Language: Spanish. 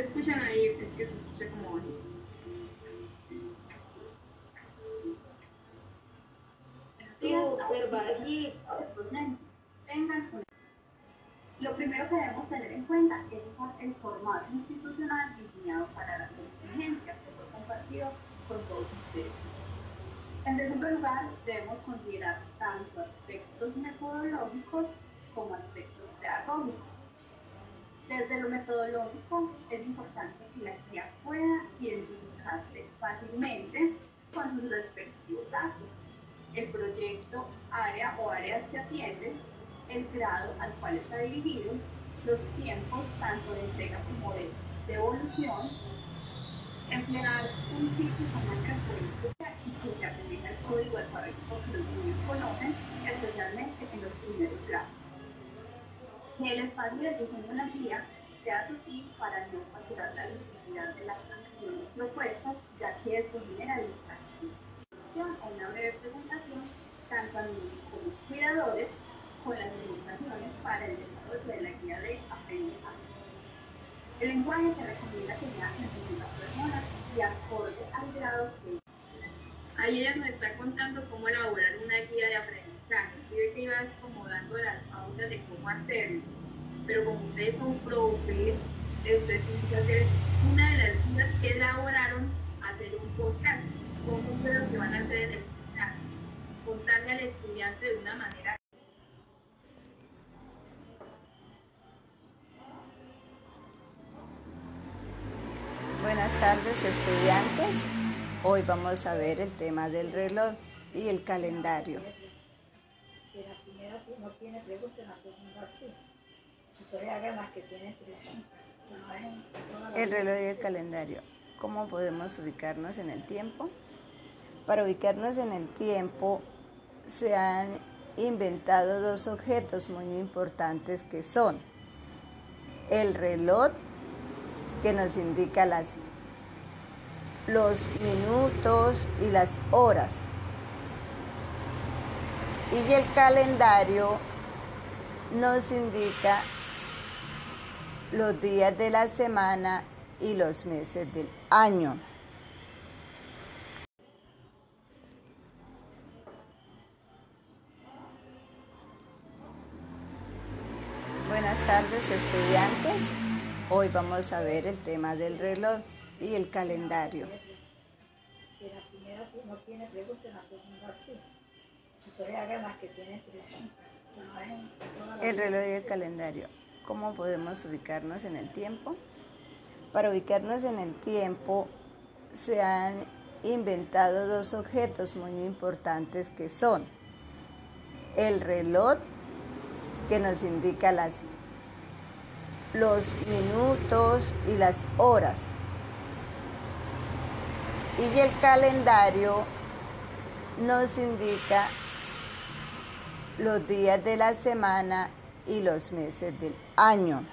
escuchan ahí? Es que se escucha como bonito. Súper bajito. Tengan una- Lo primero que debemos tener en cuenta es usar el formato institucional diseñado para la contingencia, que fue compartido con todos ustedes. En segundo lugar, debemos considerar tanto aspectos metodológicos como aspectos pedagógicos. Desde lo metodológico, es importante que la guía pueda identificarse fácilmente con sus respectivos datos, el proyecto, área o áreas que atienden, el grado al cual está dirigido, los tiempos tanto de entrega como de devolución, emplear un típico marca política y que se aplique el código alfabético que los niños conocen, especialmente en los primeros grados. Que el espacio de diseño de la guía sea sutil para no saturar la visibilidad de las acciones propuestas, ya que esto genera distracción. O una breve presentación, tanto a niños como cuidadores, con las limitaciones para el desarrollo de la guía de aprendizaje. El lenguaje se recomienda que sea en segunda persona y acorde al grado que Ahí ella nos está contando cómo elaborar una guía de aprendizaje. Si ve que ibas como dando las pautas de cómo hacerlo. Pero como ustedes son profes, ustedes tienen que hacer una de las guías que elaboraron, hacer un podcast. ¿Cómo fue lo que van a hacer en el podcast? Contarle al estudiante de una manera Buenas tardes estudiantes. Hoy vamos a ver el tema del reloj y el calendario. No tiene El reloj y el calendario. ¿Cómo podemos ubicarnos en el tiempo? Para ubicarnos en el tiempo se han inventado dos objetos muy importantes que son el reloj que nos indica las, los minutos y las horas y el calendario nos indica los días de la semana y los meses del año. Buenas tardes estudiantes. Hoy vamos a ver el tema del reloj y el calendario. no tiene. El reloj y el calendario. ¿Cómo podemos ubicarnos en el tiempo? Para ubicarnos en el tiempo se han inventado dos objetos muy importantes que son el reloj que nos indica las, los minutos y las horas y el calendario nos indica los días de la semana y los meses del año.